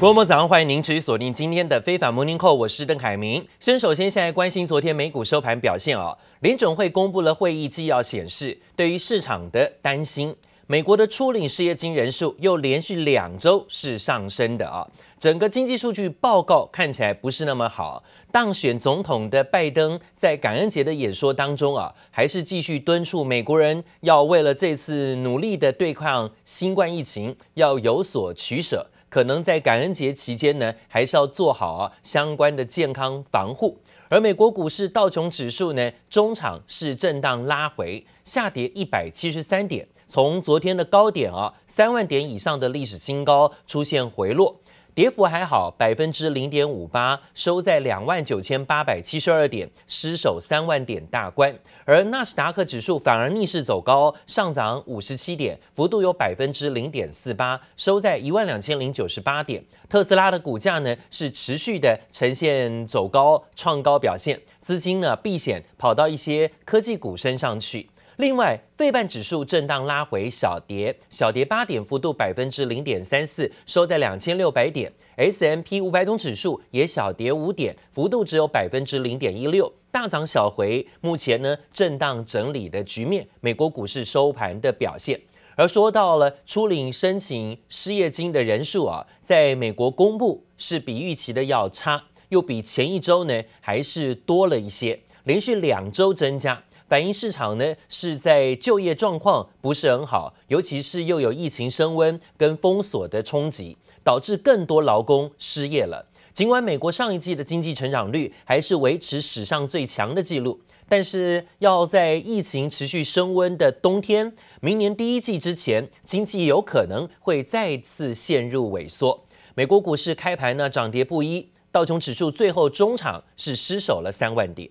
各位早上欢迎您持续锁定今天的非凡摩宁课我是邓凯明。先首先现在关心昨天美股收盘表现啊，联准会公布了会议纪要，显示对于市场的担心，美国的初领失业金人数又连续两周是上升的啊，整个经济数据报告看起来不是那么好。当选总统的拜登在感恩节的演说当中啊，还是继续敦促美国人要为了这次努力的对抗新冠疫情要有所取舍。可能在感恩节期间呢，还是要做好啊相关的健康防护。而美国股市道琼指数呢，中场是震荡拉回，下跌一百七十三点，从昨天的高点啊三万点以上的历史新高出现回落。跌幅还好，百分之零点五八，收在两万九千八百七十二点，失守三万点大关。而纳斯达克指数反而逆势走高，上涨五十七点，幅度有百分之零点四八，收在一万两千零九十八点。特斯拉的股价呢是持续的呈现走高创高表现，资金呢避险跑到一些科技股身上去。另外，费半指数震荡拉回，小跌，小跌八点，幅度百分之零点三四，收在两千六百点。S M P 五百种指数也小跌五点，幅度只有百分之零点一六，大涨小回。目前呢，震荡整理的局面。美国股市收盘的表现，而说到了初领申请失业金的人数啊，在美国公布是比预期的要差，又比前一周呢还是多了一些，连续两周增加。反映市场呢是在就业状况不是很好，尤其是又有疫情升温跟封锁的冲击，导致更多劳工失业了。尽管美国上一季的经济成长率还是维持史上最强的记录，但是要在疫情持续升温的冬天，明年第一季之前，经济有可能会再次陷入萎缩。美国股市开盘呢涨跌不一，道琼指数最后中场是失守了三万点。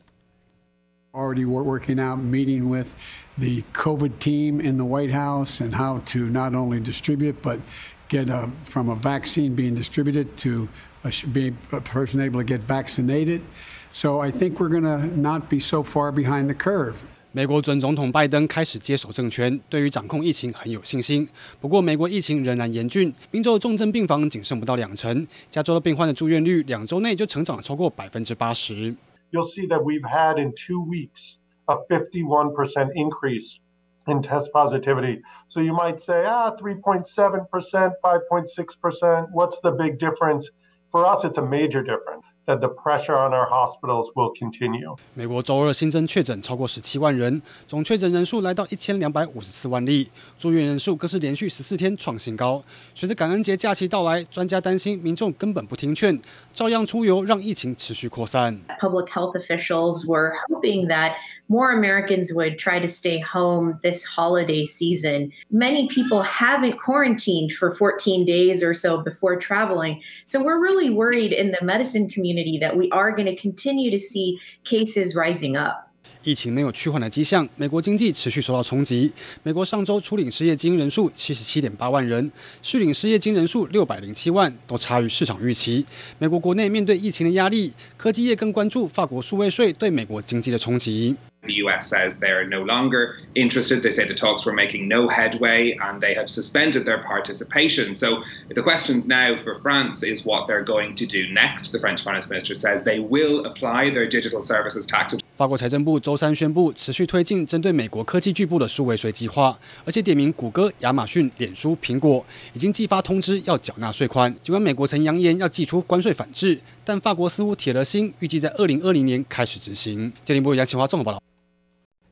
Already working out, meeting with the COVID team in the White House and how to not only distribute, but get a, from a vaccine being distributed to a, be a person able to get vaccinated. So I think we're going to not be so far behind the curve. 美国准总统拜登开始接手政权，对于掌控疫情很有信心。不过，美国疫情仍然严峻，宾州重症病房仅剩不到两成，加州的病患的住院率两周内就成长了超过百分之八十。 you'll see that we've had in two weeks a 51% increase in test positivity. So you might say, ah, 3.7%, 5.6%, what's the big difference? For us, it's a major difference. That the pressure on our hospitals will continue. 美国周二新增确诊超过十七万人，总确诊人数来到一千两百五十四万例，住院人数更是连续十四天创新高。随着感恩节假期到来，专家担心民众根本不听劝，照样出游，让疫情持续扩散。Public health officials were hoping that more Americans would try to stay home this holiday season. Many people haven't quarantined for 14 days or so before traveling, so we're really worried in the medicine community that we are going to continue to see cases rising up. 疫情没有趋缓的迹象，美国经济持续受到冲击。美国上周初领失业金人数七十七点八万人，续领失业金人数六百零七万，都差于市场预期。美国国内面对疫情的压力，科技业更关注法国数位税对美国经济的冲击。 The US says they're no longer interested. They say the talks were making no headway and they have suspended their participation. So the questions now for France is what they're going to do next. The French finance minister says they will apply their digital services tax. 法国财政部周三宣布，持续推进针对美国科技巨擘的数位税计划，而且点名谷歌、亚马逊、脸书、苹果已经寄发通知要缴纳税款。尽管美国曾扬言要祭出关税反制，但法国似乎铁了心，预计在二零二零年开始执行。《金陵报》杨启华综合报道。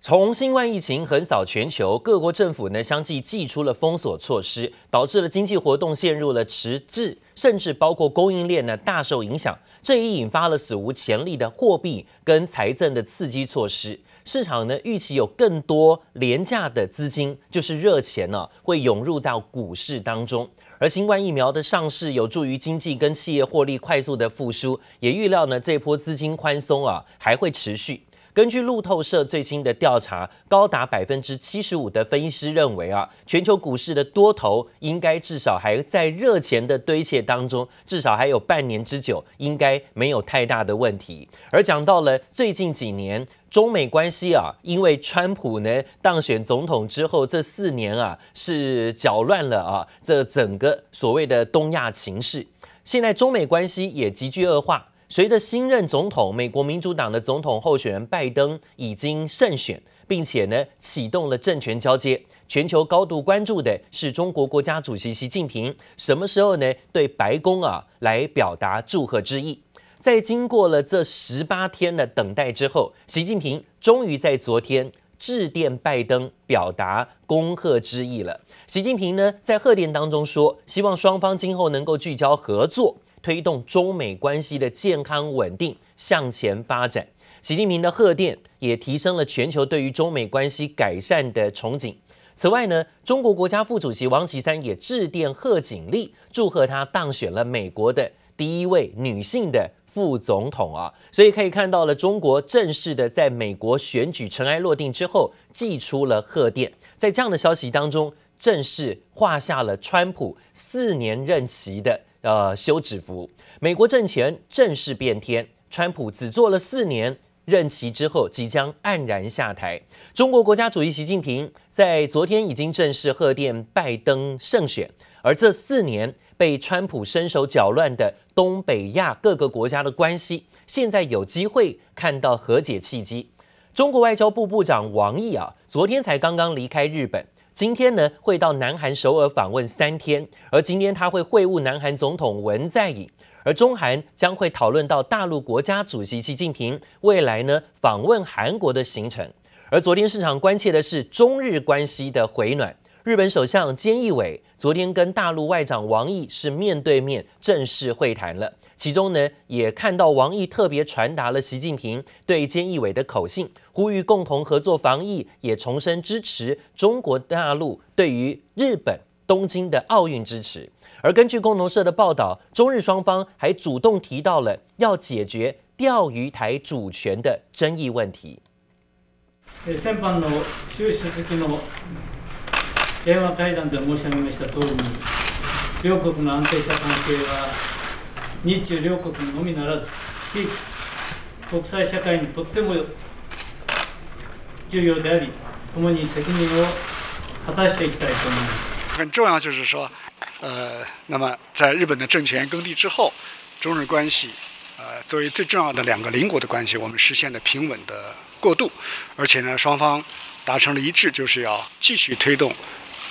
从新冠疫情横扫全球，各国政府呢相继祭出了封锁措施，导致了经济活动陷入了迟滞，甚至包括供应链呢大受影响。这也引发了史无前例的货币跟财政的刺激措施。市场呢预期有更多廉价的资金，就是热钱呢会涌入到股市当中。而新冠疫苗的上市有助于经济跟企业获利快速的复苏，也预料呢这波资金宽松啊还会持续。根据路透社最新的调查，高达百分之七十五的分析师认为啊，全球股市的多头应该至少还在热钱的堆砌当中，至少还有半年之久，应该没有太大的问题。而讲到了最近几年中美关系啊，因为川普呢当选总统之后，这四年啊是搅乱了啊这整个所谓的东亚情势。现在中美关系也急剧恶化。随着新任总统，美国民主党的总统候选人拜登已经胜选，并且呢启动了政权交接。全球高度关注的是中国国家主席习近平什么时候呢对白宫啊来表达祝贺之意？在经过了这十八天的等待之后，习近平终于在昨天致电拜登，表达恭贺之意了。习近平呢在贺电当中说，希望双方今后能够聚焦合作。推动中美关系的健康稳定向前发展。习近平的贺电也提升了全球对于中美关系改善的憧憬。此外呢，中国国家副主席王岐山也致电贺锦丽，祝贺她当选了美国的第一位女性的副总统啊。所以可以看到了，中国正式的在美国选举尘埃落定之后，祭出了贺电。在这样的消息当中，正式画下了川普四年任期的。呃，休止符，美国政权正式变天。川普只做了四年任期之后，即将黯然下台。中国国家主席习近平在昨天已经正式贺电拜登胜选，而这四年被川普伸手搅乱的东北亚各个国家的关系，现在有机会看到和解契机。中国外交部部长王毅啊，昨天才刚刚离开日本。今天呢，会到南韩首尔访问三天，而今天他会会晤南韩总统文在寅，而中韩将会讨论到大陆国家主席习近平未来呢访问韩国的行程。而昨天市场关切的是中日关系的回暖。日本首相菅义伟昨天跟大陆外长王毅是面对面正式会谈了，其中呢也看到王毅特别传达了习近平对菅义伟的口信，呼吁共同合作防疫，也重申支持中国大陆对于日本东京的奥运支持。而根据共同社的报道，中日双方还主动提到了要解决钓鱼台主权的争议问题。电话会谈で申し上げました通りに、両国の安定した関系は日中両国のみならず、国际社会にとっても重要であり、共に责任を果たしていきたいと思います。很重要就是说，呃，那么在日本的政权更替之后，中日关系，呃，作为最重要的两个邻国的关系，我们实现了平稳的过渡，而且呢，双方达成了一致，就是要继续推动。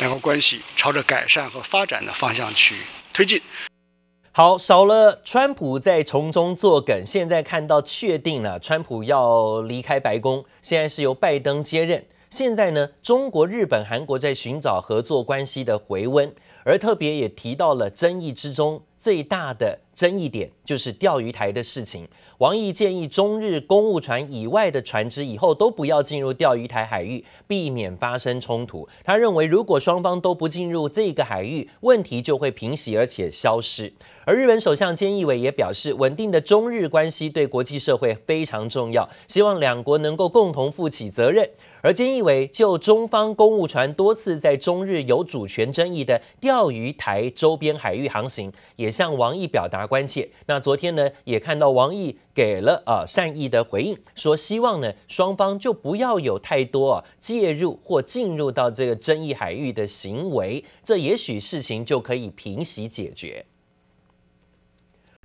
两国关系朝着改善和发展的方向去推进。好，少了川普在从中作梗，现在看到确定了，川普要离开白宫，现在是由拜登接任。现在呢，中国、日本、韩国在寻找合作关系的回温，而特别也提到了争议之中最大的争议点，就是钓鱼台的事情。王毅建议中日公务船以外的船只以后都不要进入钓鱼台海域，避免发生冲突。他认为，如果双方都不进入这个海域，问题就会平息而且消失。而日本首相菅义伟也表示，稳定的中日关系对国际社会非常重要，希望两国能够共同负起责任。而菅义伟就中方公务船多次在中日有主权争议的钓鱼台周边海域航行，也向王毅表达关切。那昨天呢，也看到王毅给了啊善意的回应，说希望呢双方就不要有太多啊介入或进入到这个争议海域的行为，这也许事情就可以平息解决。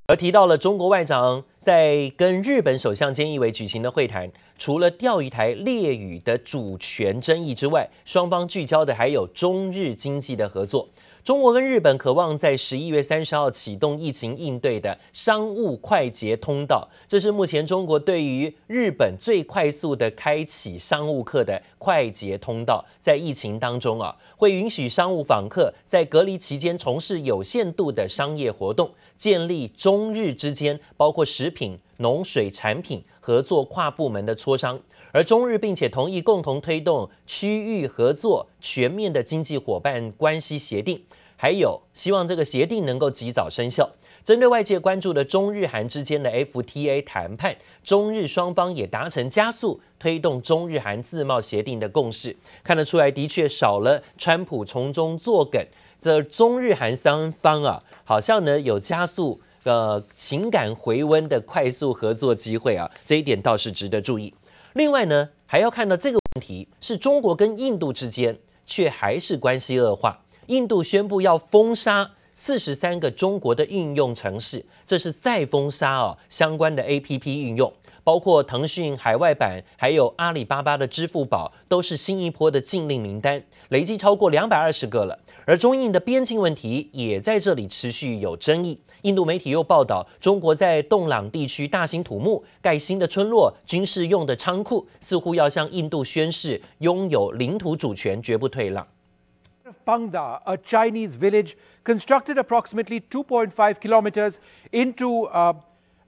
而提到了中国外长在跟日本首相菅义伟举行的会谈，除了钓鱼台列屿的主权争议之外，双方聚焦的还有中日经济的合作。中国跟日本渴望在十一月三十号启动疫情应对的商务快捷通道，这是目前中国对于日本最快速的开启商务客的快捷通道。在疫情当中啊，会允许商务访客在隔离期间从事有限度的商业活动，建立中日之间包括食品、农水产品合作跨部门的磋商。而中日并且同意共同推动区域合作全面的经济伙伴关系协定，还有希望这个协定能够及早生效。针对外界关注的中日韩之间的 FTA 谈判，中日双方也达成加速推动中日韩自贸协定的共识。看得出来，的确少了川普从中作梗，这中日韩双方啊，好像呢有加速呃情感回温的快速合作机会啊，这一点倒是值得注意。另外呢，还要看到这个问题是中国跟印度之间却还是关系恶化。印度宣布要封杀四十三个中国的应用程式，这是再封杀哦相关的 APP 应用，包括腾讯海外版，还有阿里巴巴的支付宝，都是新一波的禁令名单，累计超过两百二十个了。而中印的边境问题也在这里持续有争议。印度媒体又报道，中国在洞朗地区大兴土木，盖新的村落、军事用的仓库，似乎要向印度宣示拥有领土主权，绝不退让。Pangda, a Chinese village constructed approximately 2.5 kilometers into uh,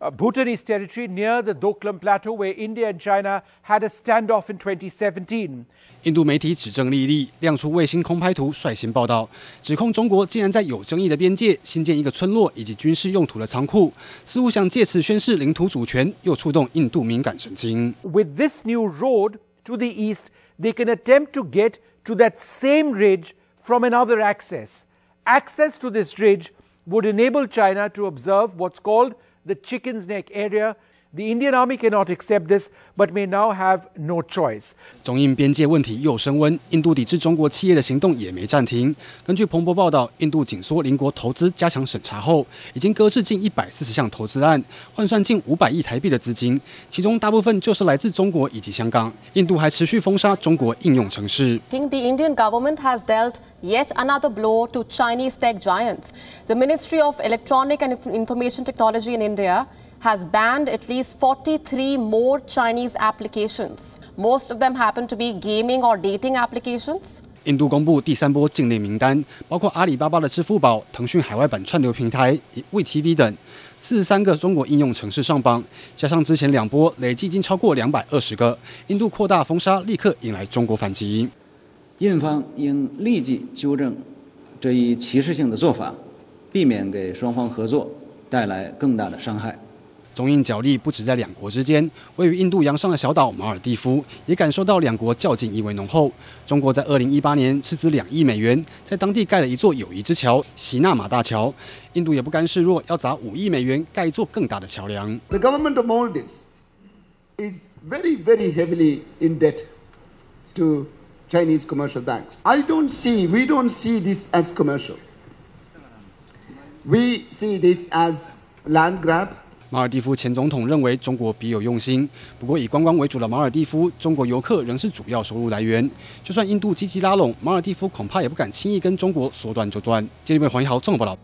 uh, Bhutanese territory near the Doklam Plateau, where India and China had a standoff in 2017. 印度媒体指证莉莉亮出卫星空拍图，率先报道，指控中国竟然在有争议的边界新建一个村落以及军事用途的仓库，似乎想借此宣示领土主权，又触动印度敏感神经。With this new road to the east, they can attempt to get to that same ridge from another access. Access to this ridge would enable China to observe what's called the Chicken's Neck area. The Indian Army cannot accept this, but may now have no choice. 中印边界问题又升温，印度抵制中国企业的行动也没暂停。根据彭博报道，印度紧缩邻国投资，加强审查后，已经搁置近一百四十项投资案，换算近五百亿台币的资金，其中大部分就是来自中国以及香港。印度还持续封杀中国应用程式。The Indian government has dealt yet another blow to Chinese tech giants. The Ministry of Electronic and Information Technology in India Has banned at least 43 more Chinese applications. Most of them happen to be gaming or dating applications. 印度公布第三波禁令名单，包括阿里巴巴的支付宝、腾讯海外版串流平台 WeTV 等四十三个中国应用城市上榜，加上之前两波，累计已经超过两百二十个。印度扩大封杀，立刻引来中国反击。印方应立即纠正这一歧视性的做法，避免给双方合作带来更大的伤害。中印角力不止在两国之间，位于印度洋上的小岛马尔地夫也感受到两国较劲意味浓厚。中国在二零一八年斥资两亿美元，在当地盖了一座友谊之桥——喜纳玛大桥。印度也不甘示弱，要砸五亿美元盖一座更大的桥梁。The government of Maldives is very, very heavily in debt to Chinese commercial banks. I don't see, we don't see this as commercial. We see this as land grab. 马尔地夫前总统认为中国别有用心，不过以观光为主的马尔地夫，中国游客仍是主要收入来源。就算印度积极拉拢，马尔地夫恐怕也不敢轻易跟中国说断就断。接下来黄一豪综合报道。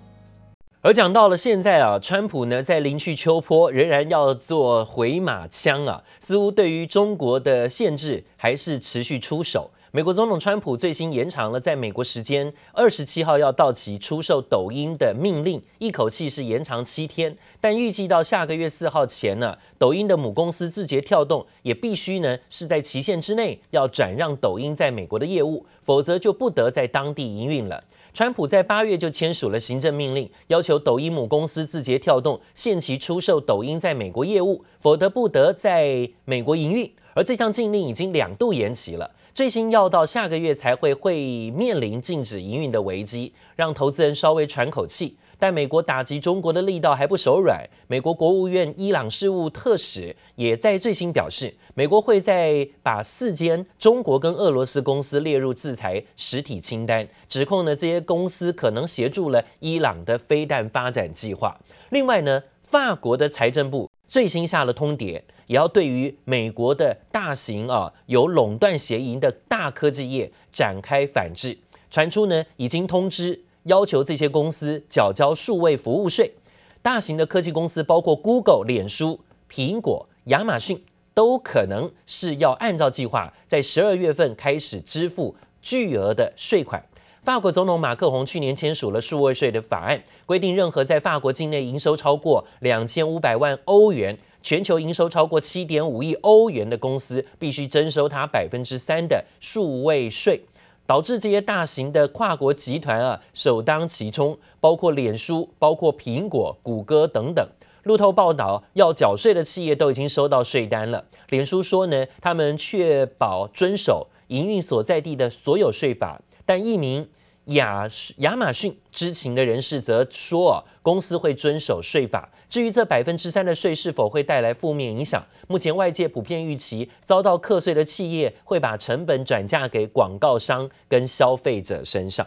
而讲到了现在啊，川普呢在临去秋波，仍然要做回马枪啊，似乎对于中国的限制还是持续出手。美国总统川普最新延长了在美国时间二十七号要到期出售抖音的命令，一口气是延长七天。但预计到下个月四号前呢，抖音的母公司字节跳动也必须呢是在期限之内要转让抖音在美国的业务，否则就不得在当地营运了。川普在八月就签署了行政命令，要求抖音母公司字节跳动限期出售抖音在美国业务，否则不得在美国营运。而这项禁令已经两度延期了。最新要到下个月才会会面临禁止营运的危机，让投资人稍微喘口气。但美国打击中国的力道还不手软，美国国务院伊朗事务特使也在最新表示，美国会再把四间中国跟俄罗斯公司列入制裁实体清单，指控呢这些公司可能协助了伊朗的飞弹发展计划。另外呢，法国的财政部最新下了通牒。也要对于美国的大型啊有垄断嫌疑的大科技业展开反制，传出呢已经通知要求这些公司缴交数位服务税。大型的科技公司包括 Google、脸书、苹果、亚马逊，都可能是要按照计划在十二月份开始支付巨额的税款。法国总统马克宏去年签署了数位税的法案，规定任何在法国境内营收超过两千五百万欧元。全球营收超过七点五亿欧元的公司，必须征收它百分之三的数位税，导致这些大型的跨国集团啊首当其冲，包括脸书、包括苹果、谷歌等等。路透报道，要缴税的企业都已经收到税单了。脸书说呢，他们确保遵守营运所在地的所有税法，但一名亚亚马逊知情的人士则说，公司会遵守税法。至于这百分之三的税是否会带来负面影响，目前外界普遍预期遭到课税的企业会把成本转嫁给广告商跟消费者身上。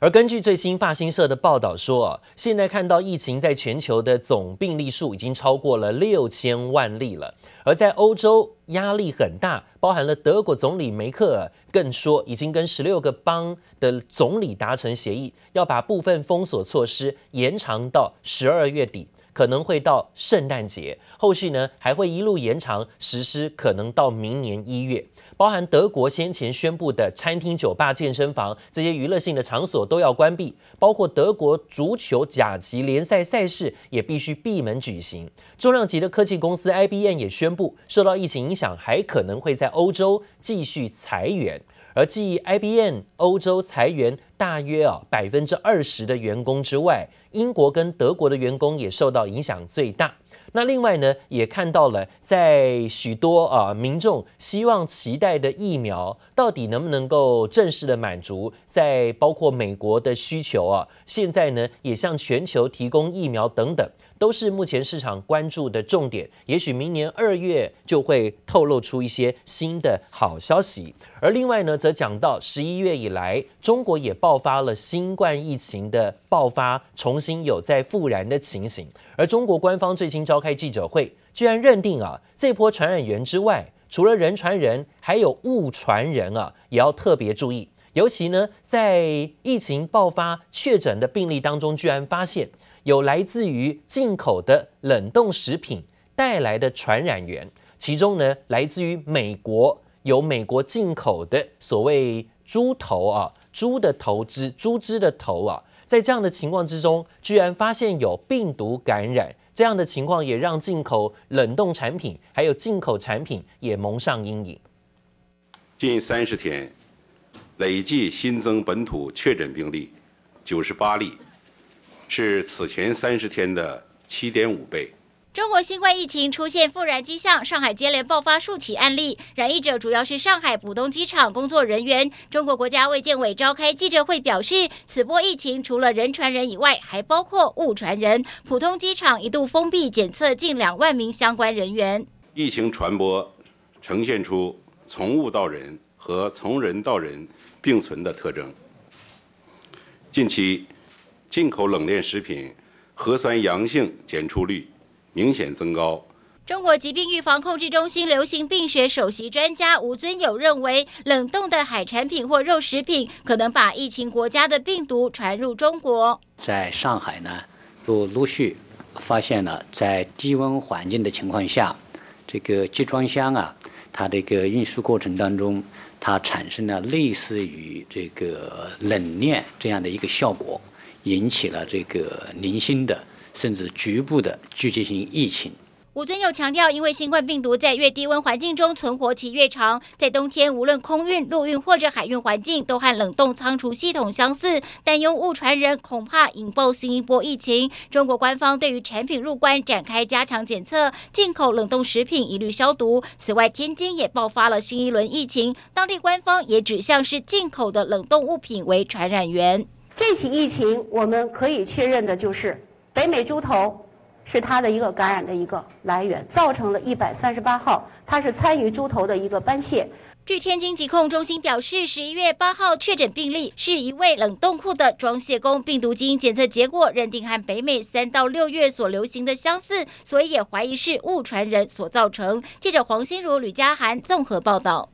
而根据最新法新社的报道说，啊，现在看到疫情在全球的总病例数已经超过了六千万例了。而在欧洲压力很大，包含了德国总理梅克尔更说，已经跟十六个邦的总理达成协议，要把部分封锁措施延长到十二月底，可能会到圣诞节。后续呢还会一路延长实施，可能到明年一月。包含德国先前宣布的餐厅、酒吧、健身房这些娱乐性的场所都要关闭，包括德国足球甲级联赛赛事也必须闭门举行。重量级的科技公司 IBM 也宣布，受到疫情影响，还可能会在欧洲继续裁员。而继 IBM 欧洲裁员大约啊百分之二十的员工之外，英国跟德国的员工也受到影响最大。那另外呢，也看到了，在许多啊民众希望期待的疫苗，到底能不能够正式的满足在包括美国的需求啊？现在呢，也向全球提供疫苗等等。都是目前市场关注的重点，也许明年二月就会透露出一些新的好消息。而另外呢，则讲到十一月以来，中国也爆发了新冠疫情的爆发，重新有在复燃的情形。而中国官方最新召开记者会，居然认定啊，这波传染源之外，除了人传人，还有物传人啊，也要特别注意。尤其呢，在疫情爆发确诊的病例当中，居然发现。有来自于进口的冷冻食品带来的传染源，其中呢，来自于美国有美国进口的所谓猪头啊，猪的头汁，猪只的头啊，在这样的情况之中，居然发现有病毒感染，这样的情况也让进口冷冻产品还有进口产品也蒙上阴影。近三十天累计新增本土确诊病例九十八例。是此前三十天的七点五倍。中国新冠疫情出现复燃迹象，上海接连爆发数起案例，染疫者主要是上海浦东机场工作人员。中国国家卫健委召开记者会表示，此波疫情除了人传人以外，还包括物传人。浦东机场一度封闭检测近两万名相关人员。疫情传播呈现出从物到人和从人到人并存的特征。近期。进口冷链食品核酸阳性检出率明显增高。中国疾病预防控制中心流行病学首席专家吴尊友认为，冷冻的海产品或肉食品可能把疫情国家的病毒传入中国。在上海呢，陆陆续发现了在低温环境的情况下，这个集装箱啊，它这个运输过程当中，它产生了类似于这个冷链这样的一个效果。引起了这个零星的甚至局部的聚集性疫情。吴尊又强调，因为新冠病毒在越低温环境中存活期越长，在冬天无论空运、陆运或者海运环境都和冷冻仓储系统相似，担忧物传人恐怕引爆新一波疫情。中国官方对于产品入关展开加强检测，进口冷冻食品一律消毒。此外，天津也爆发了新一轮疫情，当地官方也指向是进口的冷冻物品为传染源。这起疫情，我们可以确认的就是，北美猪头是它的一个感染的一个来源，造成了一百三十八号，它是参与猪头的一个班谢。据天津疾控中心表示，十一月八号确诊病例是一位冷冻库的装卸工，病毒基因检测结果认定和北美三到六月所流行的相似，所以也怀疑是物传人所造成。记者黄心如、吕佳涵综合报道。